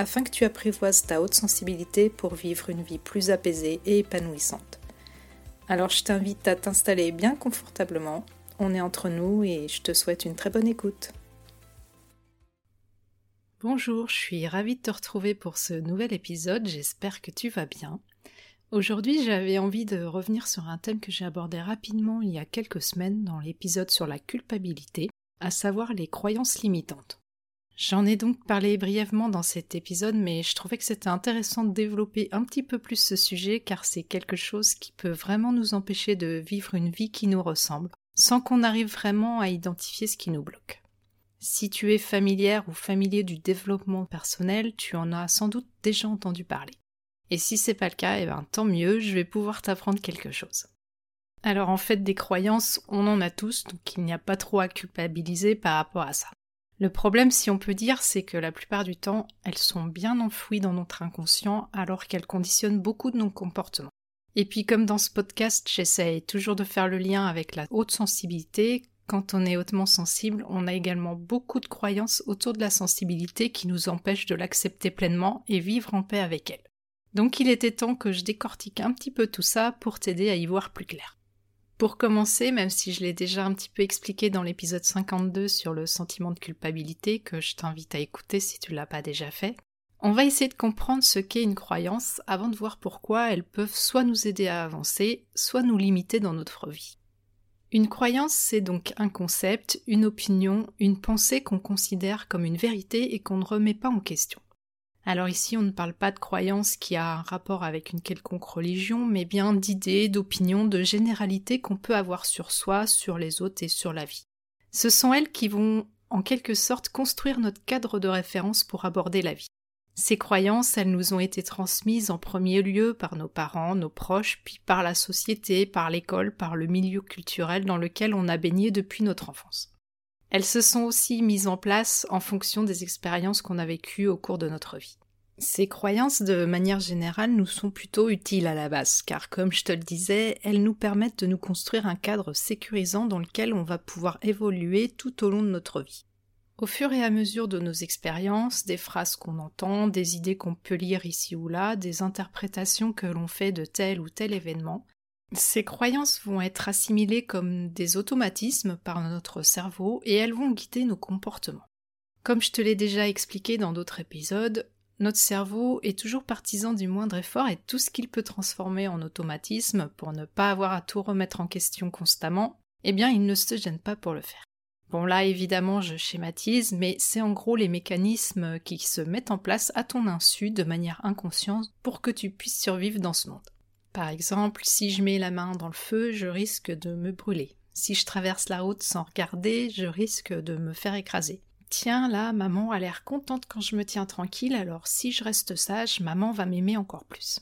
afin que tu apprivoises ta haute sensibilité pour vivre une vie plus apaisée et épanouissante. Alors je t'invite à t'installer bien confortablement, on est entre nous et je te souhaite une très bonne écoute. Bonjour, je suis ravie de te retrouver pour ce nouvel épisode, j'espère que tu vas bien. Aujourd'hui j'avais envie de revenir sur un thème que j'ai abordé rapidement il y a quelques semaines dans l'épisode sur la culpabilité, à savoir les croyances limitantes. J'en ai donc parlé brièvement dans cet épisode, mais je trouvais que c'était intéressant de développer un petit peu plus ce sujet car c'est quelque chose qui peut vraiment nous empêcher de vivre une vie qui nous ressemble, sans qu'on arrive vraiment à identifier ce qui nous bloque. Si tu es familière ou familier du développement personnel, tu en as sans doute déjà entendu parler. Et si c'est pas le cas, eh ben tant mieux, je vais pouvoir t'apprendre quelque chose. Alors en fait, des croyances, on en a tous, donc il n'y a pas trop à culpabiliser par rapport à ça. Le problème, si on peut dire, c'est que la plupart du temps, elles sont bien enfouies dans notre inconscient alors qu'elles conditionnent beaucoup de nos comportements. Et puis comme dans ce podcast, j'essaye toujours de faire le lien avec la haute sensibilité. Quand on est hautement sensible, on a également beaucoup de croyances autour de la sensibilité qui nous empêchent de l'accepter pleinement et vivre en paix avec elle. Donc il était temps que je décortique un petit peu tout ça pour t'aider à y voir plus clair. Pour commencer, même si je l'ai déjà un petit peu expliqué dans l'épisode 52 sur le sentiment de culpabilité que je t'invite à écouter si tu l'as pas déjà fait, on va essayer de comprendre ce qu'est une croyance avant de voir pourquoi elles peuvent soit nous aider à avancer, soit nous limiter dans notre vie. Une croyance, c'est donc un concept, une opinion, une pensée qu'on considère comme une vérité et qu'on ne remet pas en question. Alors ici, on ne parle pas de croyance qui a un rapport avec une quelconque religion, mais bien d'idées, d'opinions, de généralités qu'on peut avoir sur soi, sur les autres et sur la vie. Ce sont elles qui vont, en quelque sorte, construire notre cadre de référence pour aborder la vie. Ces croyances, elles nous ont été transmises en premier lieu par nos parents, nos proches, puis par la société, par l'école, par le milieu culturel dans lequel on a baigné depuis notre enfance. Elles se sont aussi mises en place en fonction des expériences qu'on a vécues au cours de notre vie. Ces croyances, de manière générale, nous sont plutôt utiles à la base, car comme je te le disais, elles nous permettent de nous construire un cadre sécurisant dans lequel on va pouvoir évoluer tout au long de notre vie. Au fur et à mesure de nos expériences, des phrases qu'on entend, des idées qu'on peut lire ici ou là, des interprétations que l'on fait de tel ou tel événement, ces croyances vont être assimilées comme des automatismes par notre cerveau et elles vont guider nos comportements. Comme je te l'ai déjà expliqué dans d'autres épisodes, notre cerveau est toujours partisan du moindre effort et tout ce qu'il peut transformer en automatisme pour ne pas avoir à tout remettre en question constamment, eh bien il ne se gêne pas pour le faire. Bon là évidemment je schématise, mais c'est en gros les mécanismes qui se mettent en place à ton insu de manière inconsciente pour que tu puisses survivre dans ce monde. Par exemple, si je mets la main dans le feu, je risque de me brûler. Si je traverse la route sans regarder, je risque de me faire écraser. Tiens, là, maman a l'air contente quand je me tiens tranquille, alors si je reste sage, maman va m'aimer encore plus.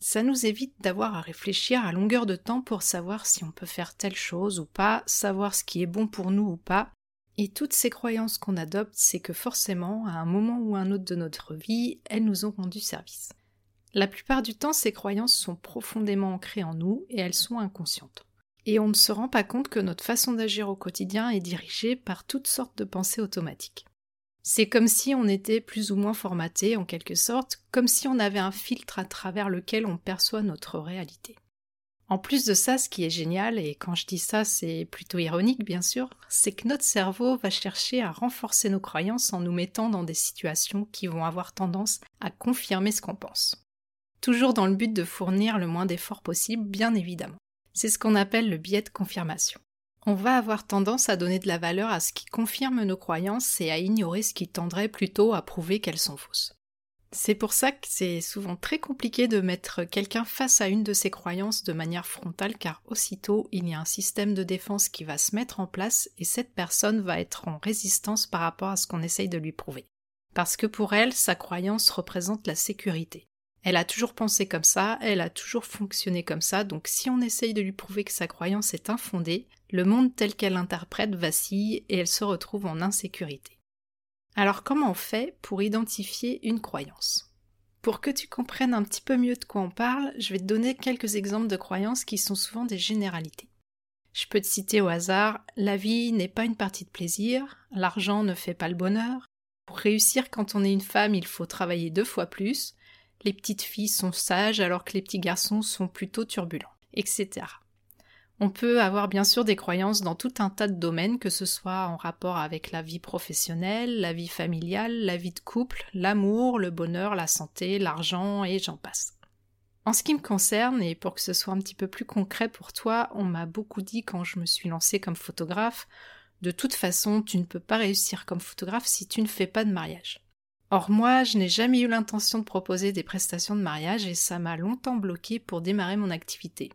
Ça nous évite d'avoir à réfléchir à longueur de temps pour savoir si on peut faire telle chose ou pas, savoir ce qui est bon pour nous ou pas. Et toutes ces croyances qu'on adopte, c'est que forcément, à un moment ou un autre de notre vie, elles nous ont rendu service. La plupart du temps, ces croyances sont profondément ancrées en nous et elles sont inconscientes. Et on ne se rend pas compte que notre façon d'agir au quotidien est dirigée par toutes sortes de pensées automatiques. C'est comme si on était plus ou moins formaté en quelque sorte, comme si on avait un filtre à travers lequel on perçoit notre réalité. En plus de ça, ce qui est génial, et quand je dis ça c'est plutôt ironique bien sûr, c'est que notre cerveau va chercher à renforcer nos croyances en nous mettant dans des situations qui vont avoir tendance à confirmer ce qu'on pense toujours dans le but de fournir le moins d'efforts possible, bien évidemment. C'est ce qu'on appelle le biais de confirmation. On va avoir tendance à donner de la valeur à ce qui confirme nos croyances et à ignorer ce qui tendrait plutôt à prouver qu'elles sont fausses. C'est pour ça que c'est souvent très compliqué de mettre quelqu'un face à une de ses croyances de manière frontale car aussitôt il y a un système de défense qui va se mettre en place et cette personne va être en résistance par rapport à ce qu'on essaye de lui prouver. Parce que pour elle, sa croyance représente la sécurité. Elle a toujours pensé comme ça, elle a toujours fonctionné comme ça, donc si on essaye de lui prouver que sa croyance est infondée, le monde tel qu'elle l'interprète vacille et elle se retrouve en insécurité. Alors comment on fait pour identifier une croyance? Pour que tu comprennes un petit peu mieux de quoi on parle, je vais te donner quelques exemples de croyances qui sont souvent des généralités. Je peux te citer au hasard la vie n'est pas une partie de plaisir, l'argent ne fait pas le bonheur, pour réussir quand on est une femme il faut travailler deux fois plus, les petites filles sont sages alors que les petits garçons sont plutôt turbulents, etc. On peut avoir bien sûr des croyances dans tout un tas de domaines, que ce soit en rapport avec la vie professionnelle, la vie familiale, la vie de couple, l'amour, le bonheur, la santé, l'argent, et j'en passe. En ce qui me concerne, et pour que ce soit un petit peu plus concret pour toi, on m'a beaucoup dit quand je me suis lancée comme photographe, de toute façon, tu ne peux pas réussir comme photographe si tu ne fais pas de mariage. Or moi, je n'ai jamais eu l'intention de proposer des prestations de mariage et ça m'a longtemps bloqué pour démarrer mon activité.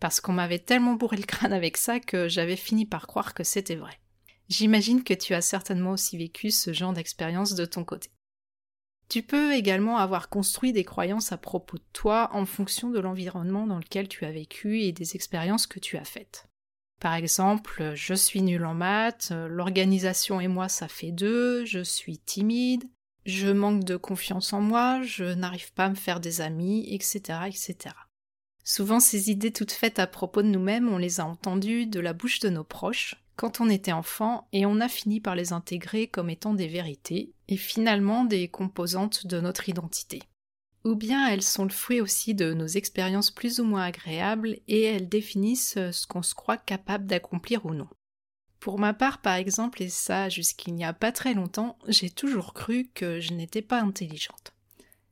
Parce qu'on m'avait tellement bourré le crâne avec ça que j'avais fini par croire que c'était vrai. J'imagine que tu as certainement aussi vécu ce genre d'expérience de ton côté. Tu peux également avoir construit des croyances à propos de toi en fonction de l'environnement dans lequel tu as vécu et des expériences que tu as faites. Par exemple, je suis nul en maths, l'organisation et moi ça fait deux, je suis timide, je manque de confiance en moi, je n'arrive pas à me faire des amis, etc., etc. Souvent, ces idées toutes faites à propos de nous-mêmes, on les a entendues de la bouche de nos proches, quand on était enfant, et on a fini par les intégrer comme étant des vérités, et finalement des composantes de notre identité. Ou bien elles sont le fruit aussi de nos expériences plus ou moins agréables, et elles définissent ce qu'on se croit capable d'accomplir ou non. Pour ma part, par exemple, et ça jusqu'il n'y a pas très longtemps, j'ai toujours cru que je n'étais pas intelligente.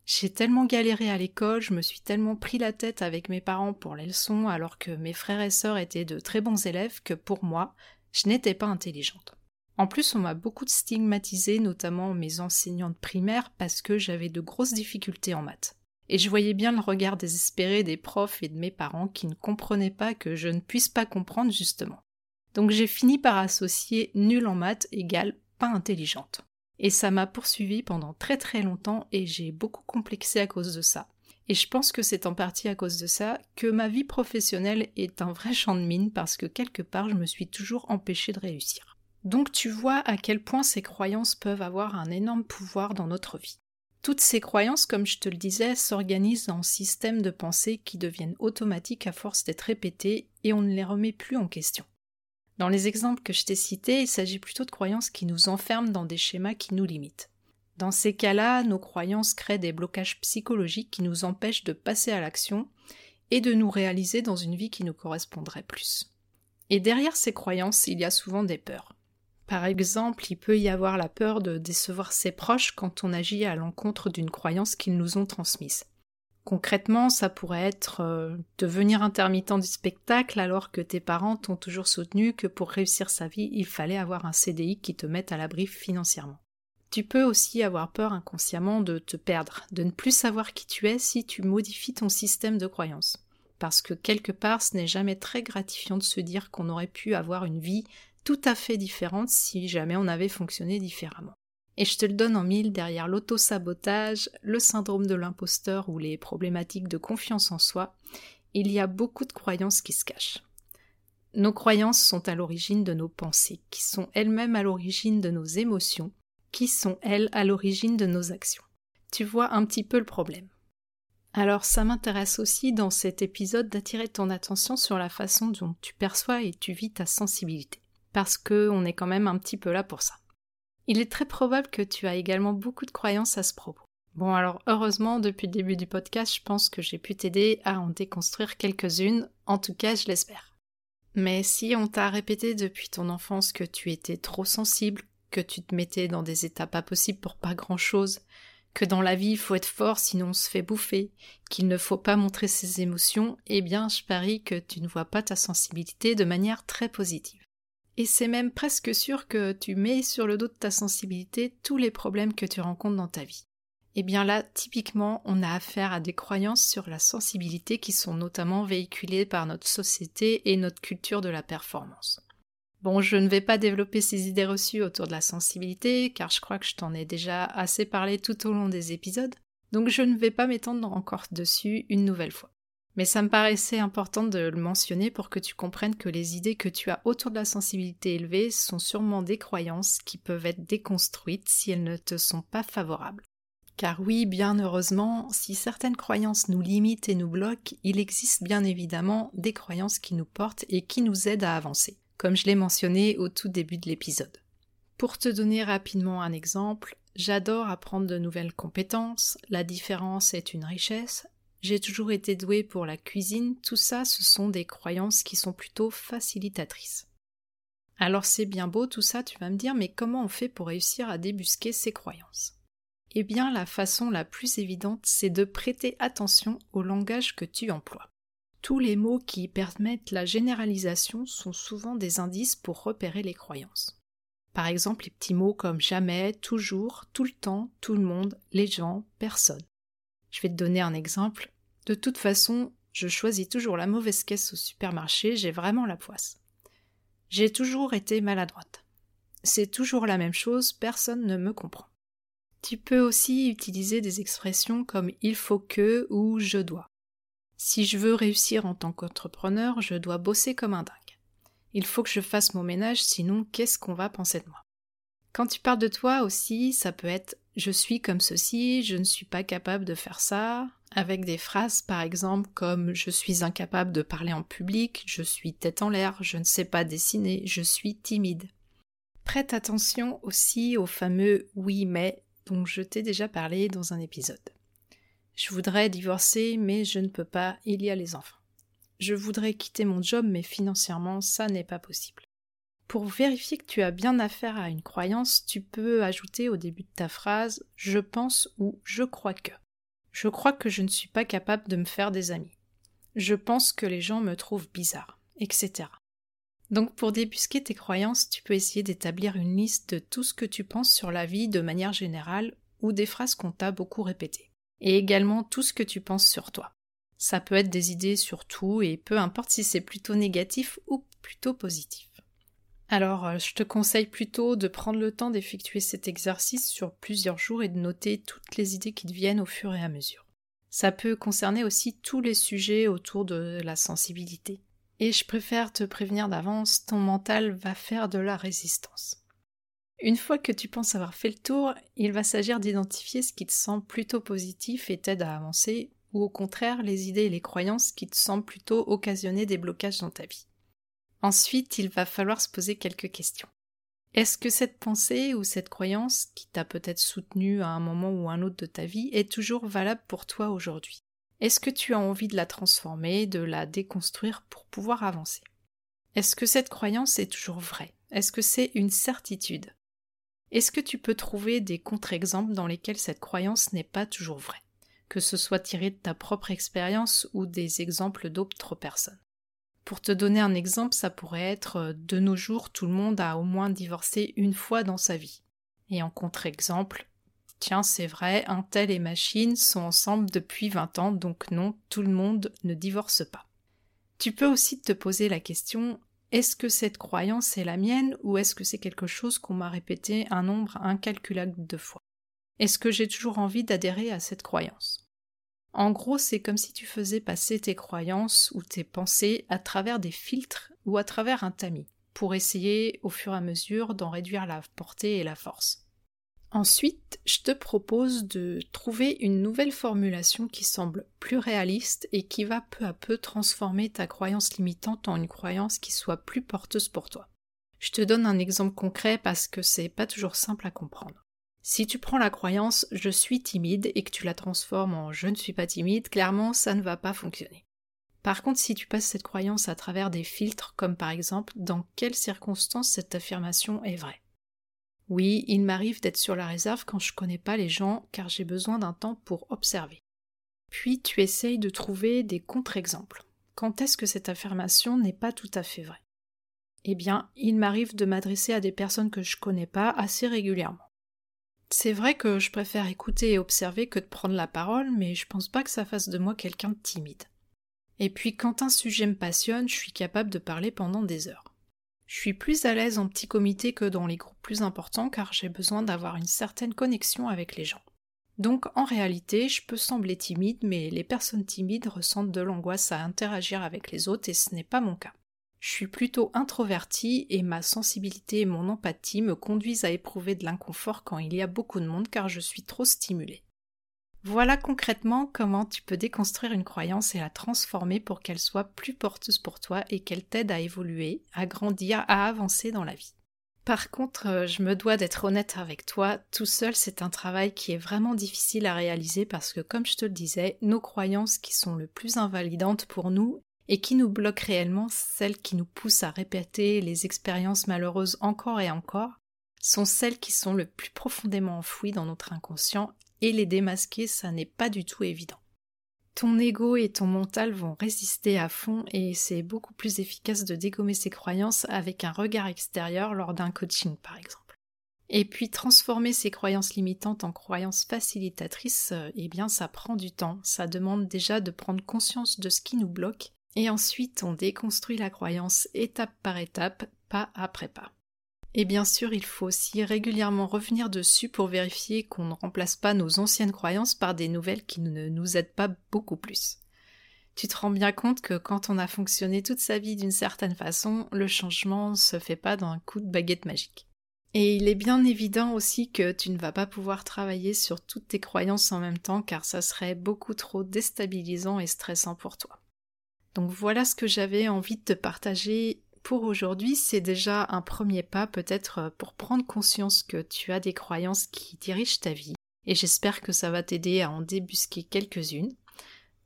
J'ai tellement galéré à l'école, je me suis tellement pris la tête avec mes parents pour les leçons alors que mes frères et sœurs étaient de très bons élèves que pour moi, je n'étais pas intelligente. En plus, on m'a beaucoup stigmatisé, notamment mes enseignantes primaires, parce que j'avais de grosses difficultés en maths. Et je voyais bien le regard désespéré des profs et de mes parents qui ne comprenaient pas que je ne puisse pas comprendre justement. Donc j'ai fini par associer nul en maths égale pas intelligente. Et ça m'a poursuivi pendant très très longtemps et j'ai beaucoup complexé à cause de ça. Et je pense que c'est en partie à cause de ça que ma vie professionnelle est un vrai champ de mine parce que quelque part je me suis toujours empêchée de réussir. Donc tu vois à quel point ces croyances peuvent avoir un énorme pouvoir dans notre vie. Toutes ces croyances, comme je te le disais, s'organisent en systèmes de pensée qui deviennent automatiques à force d'être répétés et on ne les remet plus en question. Dans les exemples que je t'ai cités, il s'agit plutôt de croyances qui nous enferment dans des schémas qui nous limitent. Dans ces cas-là, nos croyances créent des blocages psychologiques qui nous empêchent de passer à l'action et de nous réaliser dans une vie qui nous correspondrait plus. Et derrière ces croyances, il y a souvent des peurs. Par exemple, il peut y avoir la peur de décevoir ses proches quand on agit à l'encontre d'une croyance qu'ils nous ont transmise. Concrètement, ça pourrait être euh, devenir intermittent du spectacle alors que tes parents t'ont toujours soutenu que pour réussir sa vie, il fallait avoir un CDI qui te mette à l'abri financièrement. Tu peux aussi avoir peur inconsciemment de te perdre, de ne plus savoir qui tu es si tu modifies ton système de croyance. Parce que quelque part, ce n'est jamais très gratifiant de se dire qu'on aurait pu avoir une vie tout à fait différente si jamais on avait fonctionné différemment. Et je te le donne en mille derrière l'auto-sabotage, le syndrome de l'imposteur ou les problématiques de confiance en soi, il y a beaucoup de croyances qui se cachent. Nos croyances sont à l'origine de nos pensées, qui sont elles-mêmes à l'origine de nos émotions, qui sont elles à l'origine de nos actions. Tu vois un petit peu le problème. Alors ça m'intéresse aussi dans cet épisode d'attirer ton attention sur la façon dont tu perçois et tu vis ta sensibilité, parce que on est quand même un petit peu là pour ça. Il est très probable que tu as également beaucoup de croyances à ce propos. Bon alors heureusement depuis le début du podcast je pense que j'ai pu t'aider à en déconstruire quelques-unes, en tout cas je l'espère. Mais si on t'a répété depuis ton enfance que tu étais trop sensible, que tu te mettais dans des états pas possibles pour pas grand-chose, que dans la vie il faut être fort sinon on se fait bouffer, qu'il ne faut pas montrer ses émotions, eh bien je parie que tu ne vois pas ta sensibilité de manière très positive. Et c'est même presque sûr que tu mets sur le dos de ta sensibilité tous les problèmes que tu rencontres dans ta vie. Et eh bien là, typiquement, on a affaire à des croyances sur la sensibilité qui sont notamment véhiculées par notre société et notre culture de la performance. Bon, je ne vais pas développer ces idées reçues autour de la sensibilité, car je crois que je t'en ai déjà assez parlé tout au long des épisodes, Donc je ne vais pas m'étendre encore dessus une nouvelle fois. Mais ça me paraissait important de le mentionner pour que tu comprennes que les idées que tu as autour de la sensibilité élevée sont sûrement des croyances qui peuvent être déconstruites si elles ne te sont pas favorables. Car oui, bien heureusement, si certaines croyances nous limitent et nous bloquent, il existe bien évidemment des croyances qui nous portent et qui nous aident à avancer, comme je l'ai mentionné au tout début de l'épisode. Pour te donner rapidement un exemple, j'adore apprendre de nouvelles compétences, la différence est une richesse, j'ai toujours été douée pour la cuisine, tout ça ce sont des croyances qui sont plutôt facilitatrices. Alors c'est bien beau tout ça, tu vas me dire, mais comment on fait pour réussir à débusquer ces croyances? Eh bien la façon la plus évidente, c'est de prêter attention au langage que tu emploies. Tous les mots qui permettent la généralisation sont souvent des indices pour repérer les croyances. Par exemple, les petits mots comme jamais, toujours, tout le temps, tout le monde, les gens, personne. Je vais te donner un exemple. De toute façon, je choisis toujours la mauvaise caisse au supermarché, j'ai vraiment la poisse. J'ai toujours été maladroite. C'est toujours la même chose, personne ne me comprend. Tu peux aussi utiliser des expressions comme il faut que ou je dois. Si je veux réussir en tant qu'entrepreneur, je dois bosser comme un dingue. Il faut que je fasse mon ménage, sinon qu'est-ce qu'on va penser de moi? Quand tu parles de toi aussi, ça peut être je suis comme ceci, je ne suis pas capable de faire ça, avec des phrases par exemple comme je suis incapable de parler en public, je suis tête en l'air, je ne sais pas dessiner, je suis timide. Prête attention aussi au fameux oui mais dont je t'ai déjà parlé dans un épisode. Je voudrais divorcer mais je ne peux pas, il y a les enfants. Je voudrais quitter mon job mais financièrement ça n'est pas possible. Pour vérifier que tu as bien affaire à une croyance, tu peux ajouter au début de ta phrase je pense ou je crois que. Je crois que je ne suis pas capable de me faire des amis. Je pense que les gens me trouvent bizarre, etc. Donc pour débusquer tes croyances, tu peux essayer d'établir une liste de tout ce que tu penses sur la vie de manière générale ou des phrases qu'on t'a beaucoup répétées. Et également tout ce que tu penses sur toi. Ça peut être des idées sur tout et peu importe si c'est plutôt négatif ou plutôt positif. Alors, euh, je te conseille plutôt de prendre le temps d'effectuer cet exercice sur plusieurs jours et de noter toutes les idées qui te viennent au fur et à mesure. Ça peut concerner aussi tous les sujets autour de la sensibilité. Et je préfère te prévenir d'avance, ton mental va faire de la résistance. Une fois que tu penses avoir fait le tour, il va s'agir d'identifier ce qui te semble plutôt positif et t'aide à avancer, ou au contraire les idées et les croyances qui te semblent plutôt occasionner des blocages dans ta vie. Ensuite, il va falloir se poser quelques questions. Est-ce que cette pensée ou cette croyance qui t'a peut-être soutenu à un moment ou un autre de ta vie est toujours valable pour toi aujourd'hui? Est-ce que tu as envie de la transformer, de la déconstruire pour pouvoir avancer? Est-ce que cette croyance est toujours vraie? Est-ce que c'est une certitude? Est-ce que tu peux trouver des contre-exemples dans lesquels cette croyance n'est pas toujours vraie? Que ce soit tiré de ta propre expérience ou des exemples d'autres personnes? Pour te donner un exemple, ça pourrait être euh, de nos jours, tout le monde a au moins divorcé une fois dans sa vie. Et en contre-exemple, tiens, c'est vrai, un tel et machine sont ensemble depuis 20 ans, donc non, tout le monde ne divorce pas. Tu peux aussi te poser la question est-ce que cette croyance est la mienne ou est-ce que c'est quelque chose qu'on m'a répété un nombre incalculable de fois? Est-ce que j'ai toujours envie d'adhérer à cette croyance? En gros, c'est comme si tu faisais passer tes croyances ou tes pensées à travers des filtres ou à travers un tamis, pour essayer au fur et à mesure d'en réduire la portée et la force. Ensuite, je te propose de trouver une nouvelle formulation qui semble plus réaliste et qui va peu à peu transformer ta croyance limitante en une croyance qui soit plus porteuse pour toi. Je te donne un exemple concret parce que c'est pas toujours simple à comprendre. Si tu prends la croyance je suis timide et que tu la transformes en je ne suis pas timide, clairement ça ne va pas fonctionner. Par contre, si tu passes cette croyance à travers des filtres, comme par exemple dans quelles circonstances cette affirmation est vraie? Oui, il m'arrive d'être sur la réserve quand je connais pas les gens car j'ai besoin d'un temps pour observer. Puis tu essayes de trouver des contre-exemples. Quand est-ce que cette affirmation n'est pas tout à fait vraie? Eh bien, il m'arrive de m'adresser à des personnes que je connais pas assez régulièrement. C'est vrai que je préfère écouter et observer que de prendre la parole, mais je pense pas que ça fasse de moi quelqu'un de timide. Et puis quand un sujet me passionne, je suis capable de parler pendant des heures. Je suis plus à l'aise en petit comité que dans les groupes plus importants car j'ai besoin d'avoir une certaine connexion avec les gens. Donc en réalité, je peux sembler timide, mais les personnes timides ressentent de l'angoisse à interagir avec les autres et ce n'est pas mon cas. Je suis plutôt introvertie et ma sensibilité et mon empathie me conduisent à éprouver de l'inconfort quand il y a beaucoup de monde car je suis trop stimulée. Voilà concrètement comment tu peux déconstruire une croyance et la transformer pour qu'elle soit plus porteuse pour toi et qu'elle t'aide à évoluer, à grandir, à avancer dans la vie. Par contre, euh, je me dois d'être honnête avec toi, tout seul c'est un travail qui est vraiment difficile à réaliser parce que comme je te le disais, nos croyances qui sont le plus invalidantes pour nous et qui nous bloquent réellement, celles qui nous poussent à répéter les expériences malheureuses encore et encore, sont celles qui sont le plus profondément enfouies dans notre inconscient et les démasquer, ça n'est pas du tout évident. Ton ego et ton mental vont résister à fond et c'est beaucoup plus efficace de dégommer ces croyances avec un regard extérieur lors d'un coaching par exemple. Et puis transformer ces croyances limitantes en croyances facilitatrices, euh, eh bien ça prend du temps, ça demande déjà de prendre conscience de ce qui nous bloque et ensuite on déconstruit la croyance étape par étape, pas après pas. Et bien sûr, il faut aussi régulièrement revenir dessus pour vérifier qu'on ne remplace pas nos anciennes croyances par des nouvelles qui ne nous aident pas beaucoup plus. Tu te rends bien compte que quand on a fonctionné toute sa vie d'une certaine façon, le changement se fait pas d'un coup de baguette magique. Et il est bien évident aussi que tu ne vas pas pouvoir travailler sur toutes tes croyances en même temps car ça serait beaucoup trop déstabilisant et stressant pour toi. Donc voilà ce que j'avais envie de te partager pour aujourd'hui, c'est déjà un premier pas peut-être euh, pour prendre conscience que tu as des croyances qui dirigent ta vie. Et j'espère que ça va t'aider à en débusquer quelques-unes.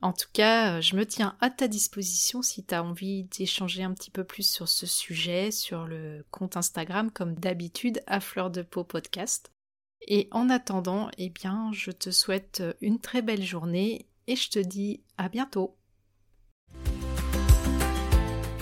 En tout cas, euh, je me tiens à ta disposition si tu as envie d'échanger un petit peu plus sur ce sujet, sur le compte Instagram comme d'habitude à Fleur de Peau Podcast. Et en attendant, eh bien, je te souhaite une très belle journée et je te dis à bientôt.